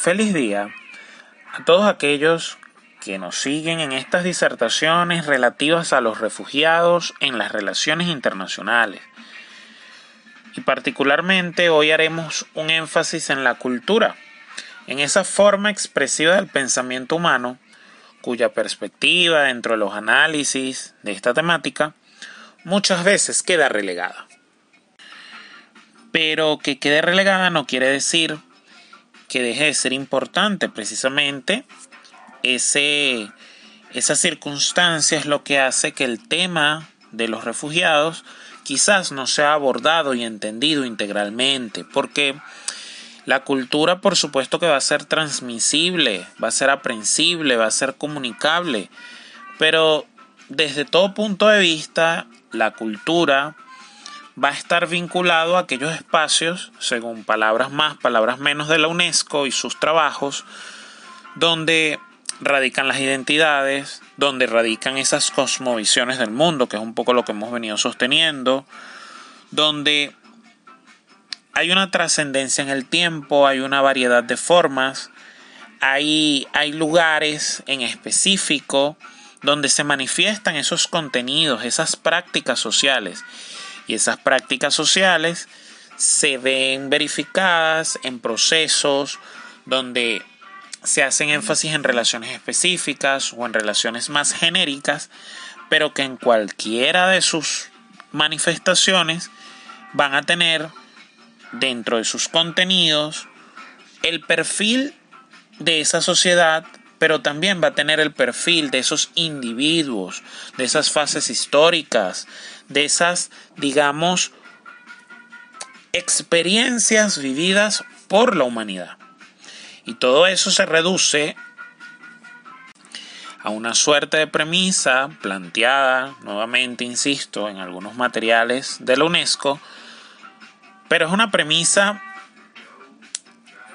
Feliz día a todos aquellos que nos siguen en estas disertaciones relativas a los refugiados en las relaciones internacionales. Y particularmente hoy haremos un énfasis en la cultura, en esa forma expresiva del pensamiento humano, cuya perspectiva dentro de los análisis de esta temática muchas veces queda relegada. Pero que quede relegada no quiere decir que deje de ser importante precisamente ese, esa circunstancia es lo que hace que el tema de los refugiados quizás no sea abordado y entendido integralmente, porque la cultura por supuesto que va a ser transmisible, va a ser aprensible, va a ser comunicable, pero desde todo punto de vista la cultura va a estar vinculado a aquellos espacios, según palabras más, palabras menos de la UNESCO y sus trabajos, donde radican las identidades, donde radican esas cosmovisiones del mundo, que es un poco lo que hemos venido sosteniendo, donde hay una trascendencia en el tiempo, hay una variedad de formas, hay, hay lugares en específico donde se manifiestan esos contenidos, esas prácticas sociales. Y esas prácticas sociales se ven verificadas en procesos donde se hacen énfasis en relaciones específicas o en relaciones más genéricas, pero que en cualquiera de sus manifestaciones van a tener dentro de sus contenidos el perfil de esa sociedad, pero también va a tener el perfil de esos individuos, de esas fases históricas, de esas, digamos, experiencias vividas por la humanidad. Y todo eso se reduce a una suerte de premisa planteada, nuevamente insisto, en algunos materiales de la UNESCO, pero es una premisa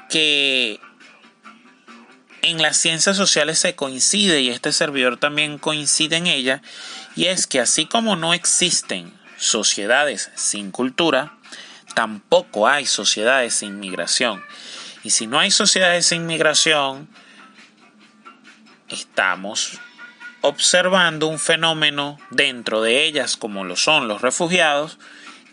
que en las ciencias sociales se coincide y este servidor también coincide en ella, y es que así como no existen sociedades sin cultura, tampoco hay sociedades sin migración. Y si no hay sociedades sin migración, estamos observando un fenómeno dentro de ellas, como lo son los refugiados,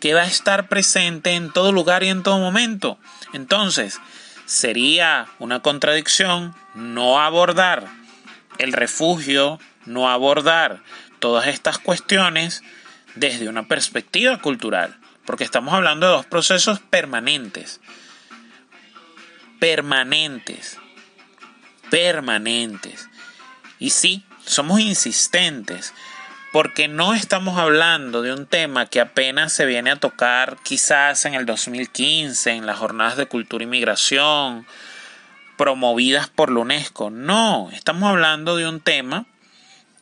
que va a estar presente en todo lugar y en todo momento. Entonces, sería una contradicción no abordar el refugio, no abordar todas estas cuestiones desde una perspectiva cultural, porque estamos hablando de dos procesos permanentes, permanentes, permanentes. Y sí, somos insistentes, porque no estamos hablando de un tema que apenas se viene a tocar quizás en el 2015, en las jornadas de cultura y migración promovidas por la UNESCO. No, estamos hablando de un tema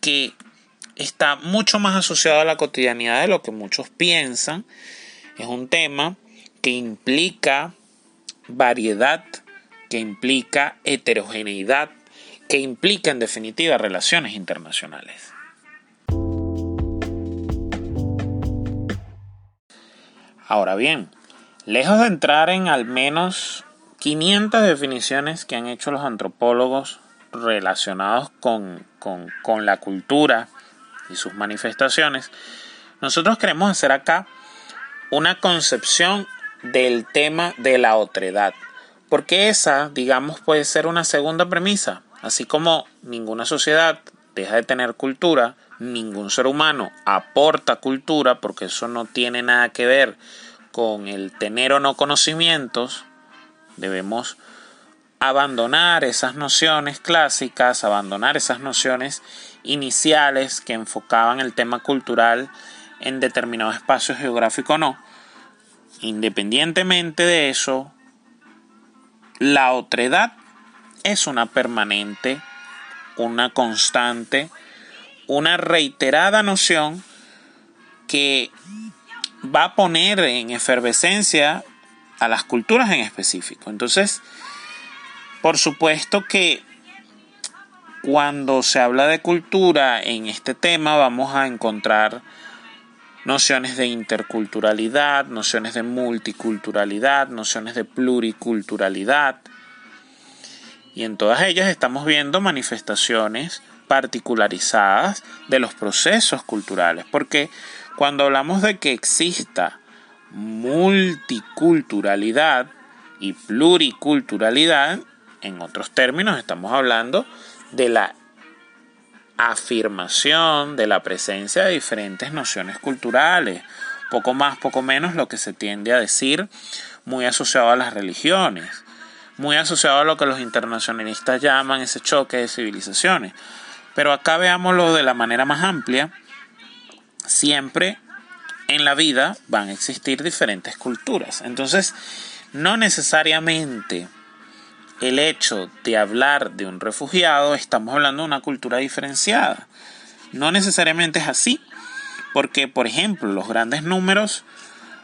que está mucho más asociado a la cotidianidad de lo que muchos piensan. Es un tema que implica variedad, que implica heterogeneidad, que implica en definitiva relaciones internacionales. Ahora bien, lejos de entrar en al menos 500 definiciones que han hecho los antropólogos relacionados con, con, la cultura y sus manifestaciones, nosotros queremos hacer acá una concepción del tema de la otredad, porque esa, digamos, puede ser una segunda premisa, así como ninguna sociedad deja de tener cultura, ningún ser humano aporta cultura, porque eso no tiene nada que ver con el tener o no conocimientos, debemos abandonar esas nociones clásicas, abandonar esas nociones iniciales que enfocaban el tema cultural en determinado espacio geográfico o no. Independientemente de eso, la otredad es una permanente, una constante, una reiterada noción que va a poner en efervescencia a las culturas en específico. Entonces, por supuesto que cuando se habla de cultura en este tema vamos a encontrar nociones de interculturalidad, nociones de multiculturalidad, nociones de pluriculturalidad. Y en todas ellas estamos viendo manifestaciones particularizadas de los procesos culturales, porque cuando hablamos de que exista multiculturalidad y pluriculturalidad, en otros términos estamos hablando de la afirmación de la presencia de diferentes nociones culturales, poco más, poco menos lo que se tiende a decir muy asociado a las religiones, muy asociado a lo que los internacionalistas llaman ese choque de civilizaciones. Pero acá veámoslo de la manera más amplia, siempre en la vida van a existir diferentes culturas. Entonces, no necesariamente el hecho de hablar de un refugiado, estamos hablando de una cultura diferenciada. No necesariamente es así, porque, por ejemplo, los grandes números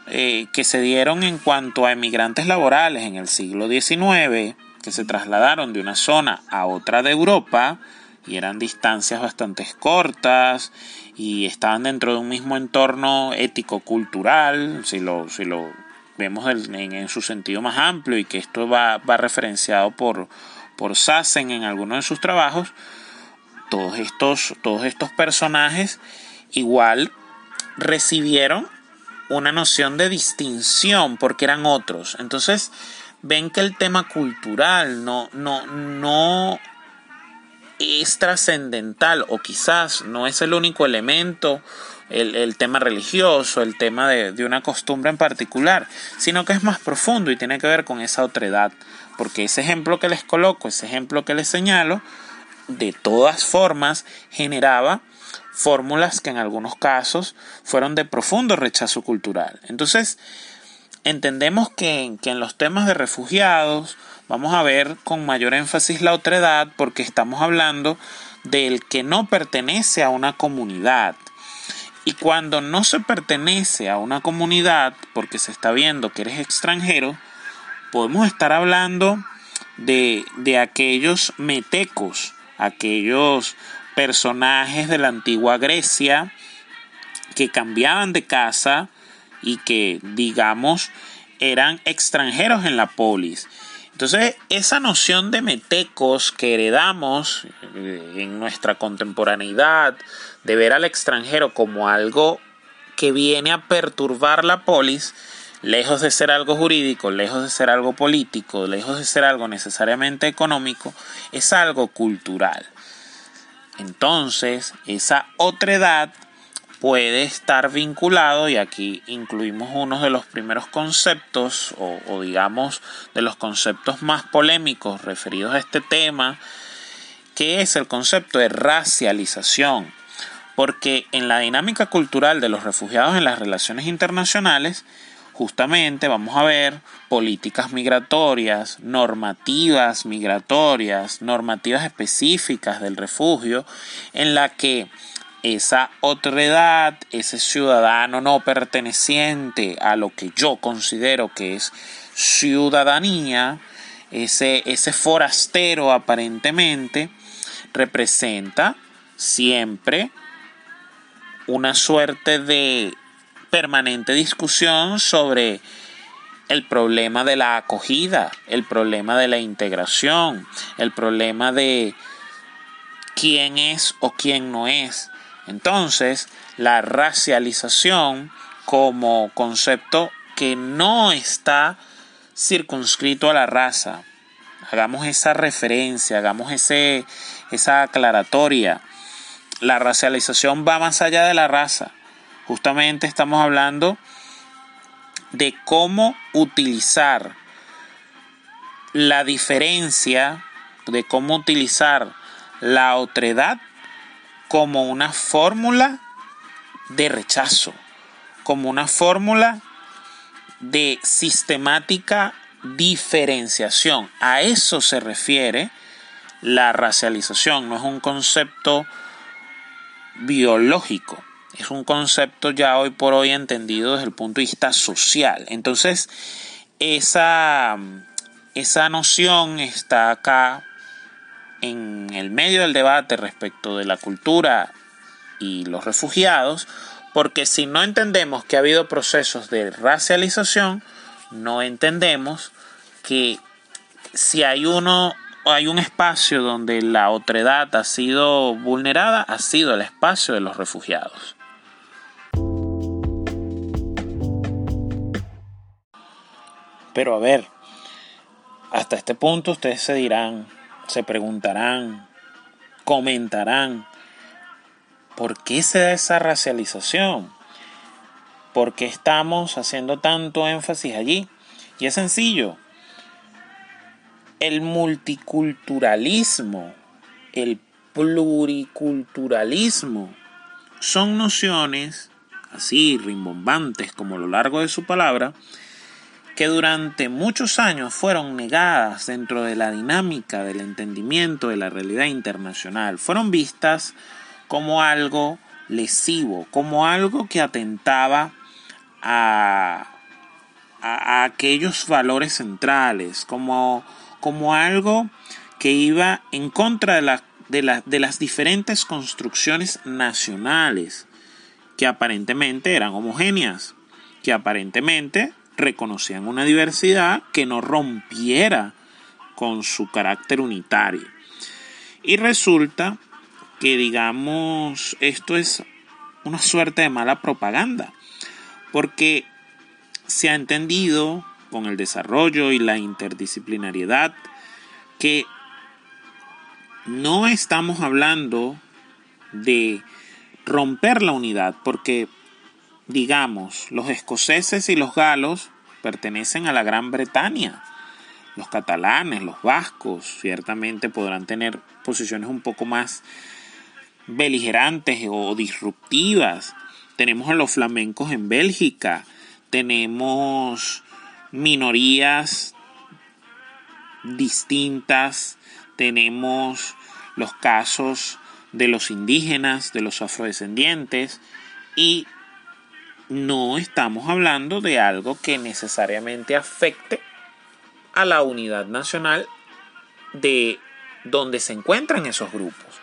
eh, que se dieron en cuanto a emigrantes laborales en el siglo XIX, que se trasladaron de una zona a otra de Europa, y eran distancias bastante cortas y estaban dentro de un mismo entorno ético-cultural, si lo, si lo vemos en, su sentido más amplio y que esto va, va referenciado por, por Sassen en algunos de sus trabajos, todos estos, todos estos personajes igual recibieron una noción de distinción porque eran otros. Entonces, ven que el tema cultural no, no, no es trascendental o quizás no es el único elemento, el, tema religioso, el tema de, de, una costumbre en particular, sino que es más profundo y tiene que ver con esa otredad. Porque ese ejemplo que les coloco, ese ejemplo que les señalo, de todas formas generaba fórmulas que en algunos casos fueron de profundo rechazo cultural. Entonces, entendemos que, que en los temas de refugiados vamos a ver con mayor énfasis la otredad porque estamos hablando del que no pertenece a una comunidad. Y cuando no se pertenece a una comunidad, porque se está viendo que eres extranjero, podemos estar hablando de, de aquellos metecos, aquellos personajes de la antigua Grecia que cambiaban de casa y que, digamos, eran extranjeros en la polis. Entonces, esa noción de metecos que heredamos eh, en nuestra contemporaneidad, de ver al extranjero como algo que viene a perturbar la polis, lejos de ser algo jurídico, lejos de ser algo político, lejos de ser algo necesariamente económico, es algo cultural. Entonces, esa otredad puede estar vinculado, y aquí incluimos uno de los primeros conceptos, o, digamos de los conceptos más polémicos referidos a este tema, que es el concepto de racialización. Porque en la dinámica cultural de los refugiados en las relaciones internacionales, justamente vamos a ver políticas migratorias, normativas migratorias, normativas específicas del refugio, en la que esa otredad, ese ciudadano no perteneciente a lo que yo considero que es ciudadanía, ese, ese forastero aparentemente, representa siempre una suerte de permanente discusión sobre el problema de la acogida, el problema de la integración, el problema de quién es o quién no es. Entonces, la racialización como concepto que no está circunscrito a la raza. Hagamos esa referencia, hagamos ese, esa aclaratoria. La racialización va más allá de la raza justamente estamos hablando de cómo utilizar la diferencia, de cómo utilizar la otredad como una fórmula de rechazo, como una fórmula de sistemática diferenciación. A eso se refiere la racialización, no es un concepto biológico es un concepto ya hoy por hoy entendido desde el punto de vista social. Entonces, esa, esa noción está acá en el medio del debate respecto de la cultura y los refugiados, porque si no entendemos que ha habido procesos de racialización, no entendemos que si hay uno hay un espacio donde la otredad ha sido vulnerada, ha sido el espacio de los refugiados. Pero a ver, hasta este punto ustedes se dirán, se preguntarán, comentarán, ¿por qué se da esa racialización? ¿Por qué estamos haciendo tanto énfasis allí? Y es sencillo, el multiculturalismo, el pluriculturalismo, son nociones así rimbombantes como a lo largo de su palabra, que durante muchos años fueron negadas dentro de la dinámica del entendimiento de la realidad internacional, fueron vistas como algo lesivo, como algo que atentaba a, a, aquellos valores centrales, como, como algo que iba en contra de, de, de las diferentes construcciones nacionales que aparentemente eran homogéneas, que aparentemente reconocían una diversidad que no rompiera con su carácter unitario. Y resulta que, digamos, esto es una suerte de mala propaganda, porque se ha entendido con el desarrollo y la interdisciplinariedad que no estamos hablando de romper la unidad, porque digamos, los escoceses y los galos pertenecen a la Gran Bretaña. Los catalanes, los vascos, ciertamente podrán tener posiciones un poco más beligerantes o disruptivas. Tenemos a los flamencos en Bélgica, tenemos minorías distintas, tenemos los casos de los indígenas, de los afrodescendientes y no estamos hablando de algo que necesariamente afecte a la unidad nacional de donde se encuentran esos grupos.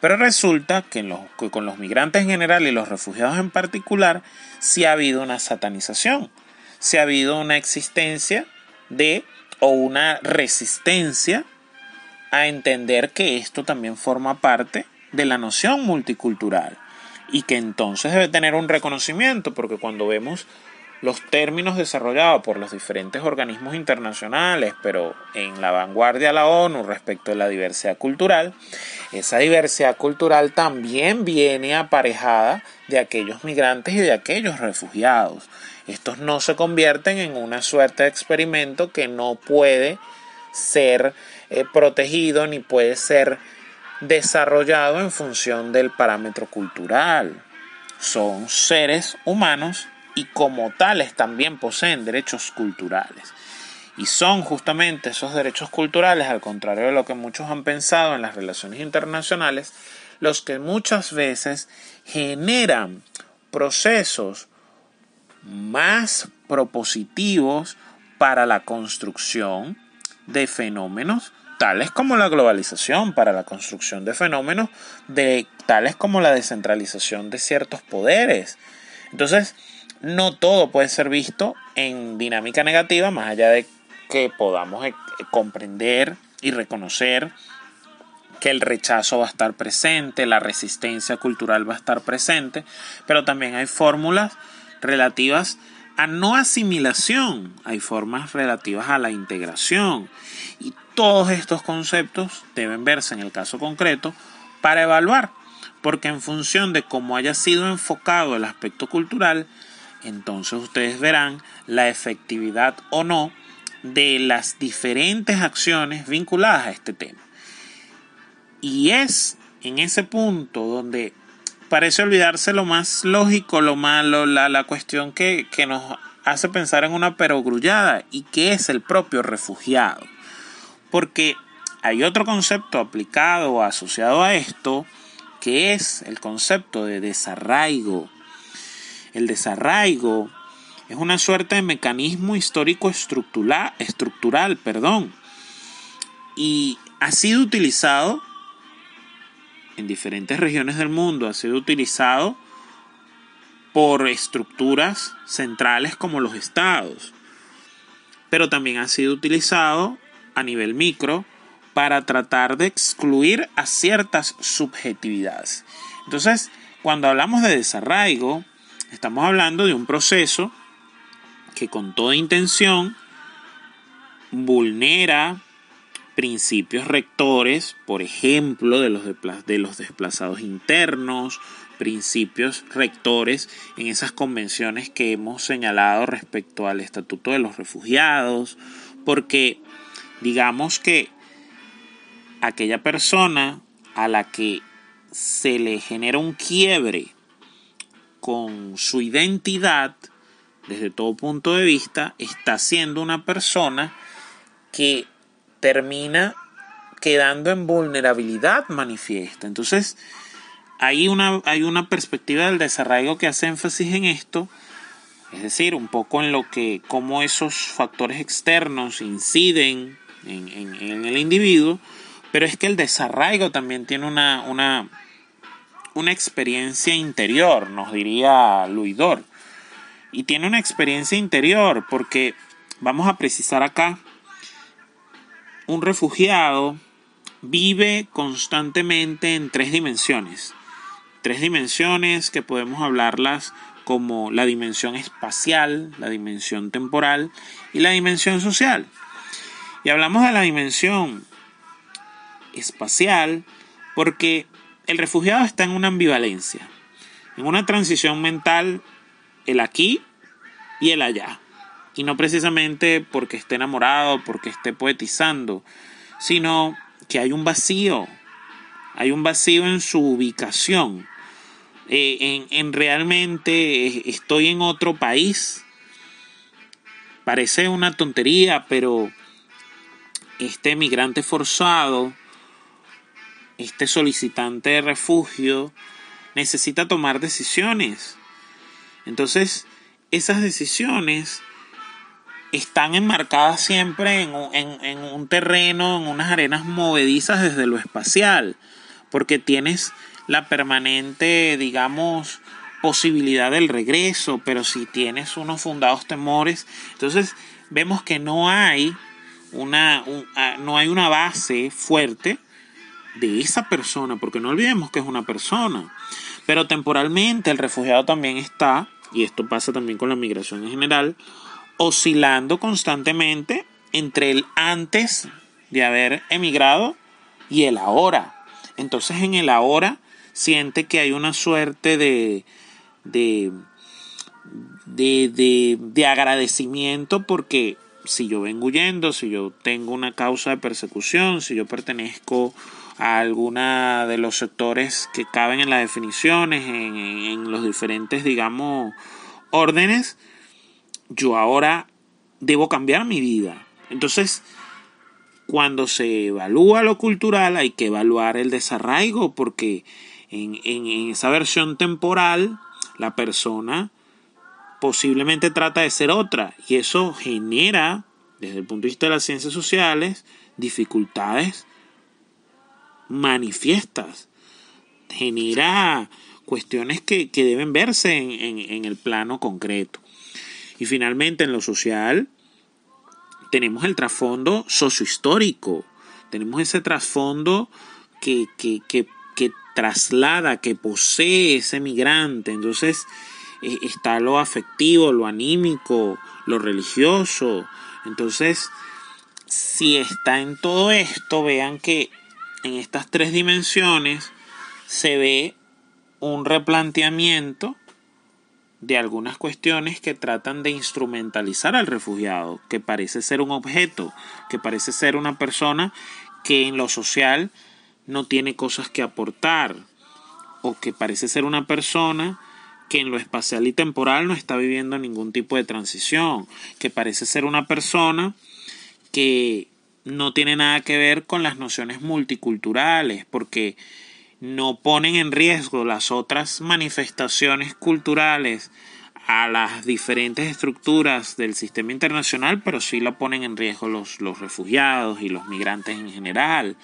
Pero resulta que, con los migrantes en general y los refugiados en particular, sí ha habido una satanización, sí ha habido una existencia de o una resistencia a entender que esto también forma parte de la noción multicultural y que entonces debe tener un reconocimiento, porque cuando vemos los términos desarrollados por los diferentes organismos internacionales, pero en la vanguardia la ONU respecto de la diversidad cultural, esa diversidad cultural también viene aparejada de aquellos migrantes y de aquellos refugiados. Estos no se convierten en una suerte de experimento que no puede ser eh, protegido ni puede ser desarrollado en función del parámetro cultural. Son seres humanos y como tales también poseen derechos culturales. Y son justamente esos derechos culturales, al contrario de lo que muchos han pensado en las relaciones internacionales, los que muchas veces generan procesos más propositivos para la construcción de fenómenos tales como la globalización para la construcción de fenómenos de tales como la descentralización de ciertos poderes. Entonces, no todo puede ser visto en dinámica negativa, más allá de que podamos eh, comprender y reconocer que el rechazo va a estar presente, la resistencia cultural va a estar presente, pero también hay fórmulas relativas a no asimilación, hay formas relativas a la integración y todos estos conceptos deben verse en el caso concreto para evaluar, porque en función de cómo haya sido enfocado el aspecto cultural, entonces ustedes verán la efectividad o no de las diferentes acciones vinculadas a este tema. Y es en ese punto donde parece olvidarse lo más lógico, lo malo, la, la cuestión que, que nos hace pensar en una perogrullada y que es el propio refugiado. Porque hay otro concepto aplicado o asociado a esto que es el concepto de desarraigo. El desarraigo es una suerte de mecanismo histórico estructural, estructural perdón, y ha sido utilizado en diferentes regiones del mundo, ha sido utilizado por estructuras centrales como los estados, pero también ha sido utilizado a nivel micro para tratar de excluir a ciertas subjetividades. Entonces, cuando hablamos de desarraigo, estamos hablando de un proceso que con toda intención vulnera principios rectores, por ejemplo, de los, de los desplazados internos, principios rectores en esas convenciones que hemos señalado respecto al Estatuto de los Refugiados, porque digamos que aquella persona a la que se le genera un quiebre con su identidad, desde todo punto de vista, está siendo una persona que termina quedando en vulnerabilidad manifiesta. Entonces, hay una, hay una perspectiva del desarraigo que hace énfasis en esto, es decir, un poco en lo que, cómo esos factores externos inciden en, el individuo, pero es que el desarraigo también tiene una, una, una experiencia interior, nos diría Luidor. Y tiene una experiencia interior porque vamos a precisar acá un refugiado vive constantemente en tres dimensiones. Tres dimensiones que podemos hablarlas como la dimensión espacial, la dimensión temporal y la dimensión social. Y hablamos de la dimensión espacial porque el refugiado está en una ambivalencia, en una transición mental, el aquí y el allá y no precisamente porque esté enamorado, porque esté poetizando, sino que hay un vacío, hay un vacío en su ubicación, eh, en, realmente estoy en otro país. Parece una tontería, pero este migrante forzado, este solicitante de refugio, necesita tomar decisiones. Entonces, esas decisiones están enmarcadas siempre en, un terreno, en unas arenas movedizas desde lo espacial, porque tienes la permanente, digamos, posibilidad del regreso, pero si tienes unos fundados temores, entonces vemos que no hay una, no hay una base fuerte de esa persona, porque no olvidemos que es una persona, pero temporalmente el refugiado también está, y esto pasa también con la migración en general, oscilando constantemente entre el antes de haber emigrado y el ahora. Entonces en el ahora siente que hay una suerte de, de, de, de, agradecimiento porque si yo vengo huyendo, si yo tengo una causa de persecución, si yo pertenezco a alguna de los sectores que caben en las definiciones, en, en los diferentes, digamos, órdenes, yo ahora debo cambiar mi vida. Entonces, cuando se evalúa lo cultural hay que evaluar el desarraigo porque en, esa versión temporal la persona posiblemente trata de ser otra y eso genera, desde el punto de vista de las ciencias sociales, dificultades manifiestas, genera cuestiones que, deben verse en el plano concreto. Y finalmente en lo social tenemos el trasfondo sociohistórico, tenemos ese trasfondo que, que, que, que traslada, que posee ese migrante. Entonces eh, está lo afectivo, lo anímico, lo religioso. Entonces, si está en todo esto, vean que en estas tres dimensiones se ve un replanteamiento de algunas cuestiones que tratan de instrumentalizar al refugiado, que parece ser un objeto, que parece ser una persona que en lo social no tiene cosas que aportar, o que parece ser una persona que en lo espacial y temporal no está viviendo ningún tipo de transición, que parece ser una persona que no tiene nada que ver con las nociones multiculturales, porque no ponen en riesgo las otras manifestaciones culturales a las diferentes estructuras del sistema internacional, pero sí la ponen en riesgo los, los refugiados y los migrantes en general.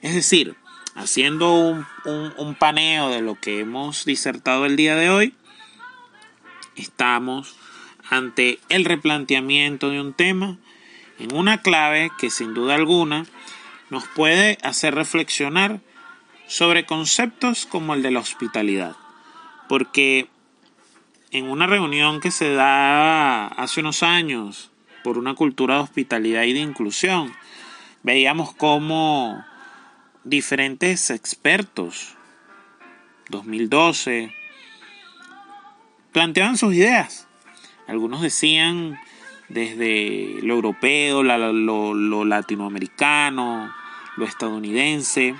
Es decir, haciendo un, un paneo de lo que hemos disertado el día de hoy, estamos ante el replanteamiento de un tema en una clave que sin duda alguna nos puede hacer reflexionar sobre conceptos como el de la hospitalidad. Porque en una reunión que se da hace unos años por una cultura de hospitalidad y de inclusión, veíamos cómo diferentes expertos, 2012, planteaban sus ideas. Algunos decían desde lo europeo, lo, latinoamericano, lo estadounidense,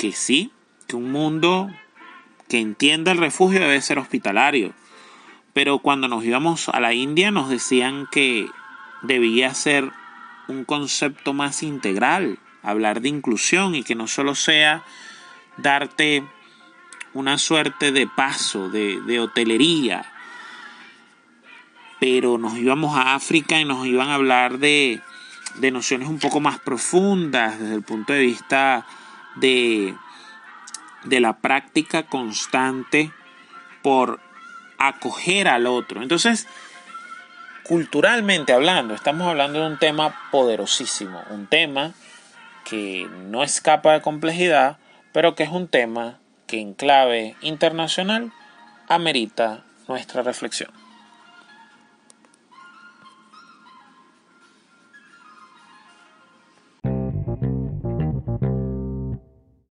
que sí, que un mundo que entienda el refugio debe ser hospitalario. Pero cuando nos íbamos a la India nos decían que debía ser un concepto más integral, hablar de inclusión y que no solo sea darte una suerte de paso, de, de hotelería, pero nos íbamos a África y nos iban a hablar de, de nociones un poco más profundas desde el punto de vista de, de la práctica constante por acoger al otro. Entonces, culturalmente hablando, estamos hablando de un tema poderosísimo, un tema que no escapa de complejidad, pero que es un tema que en clave internacional amerita nuestra reflexión.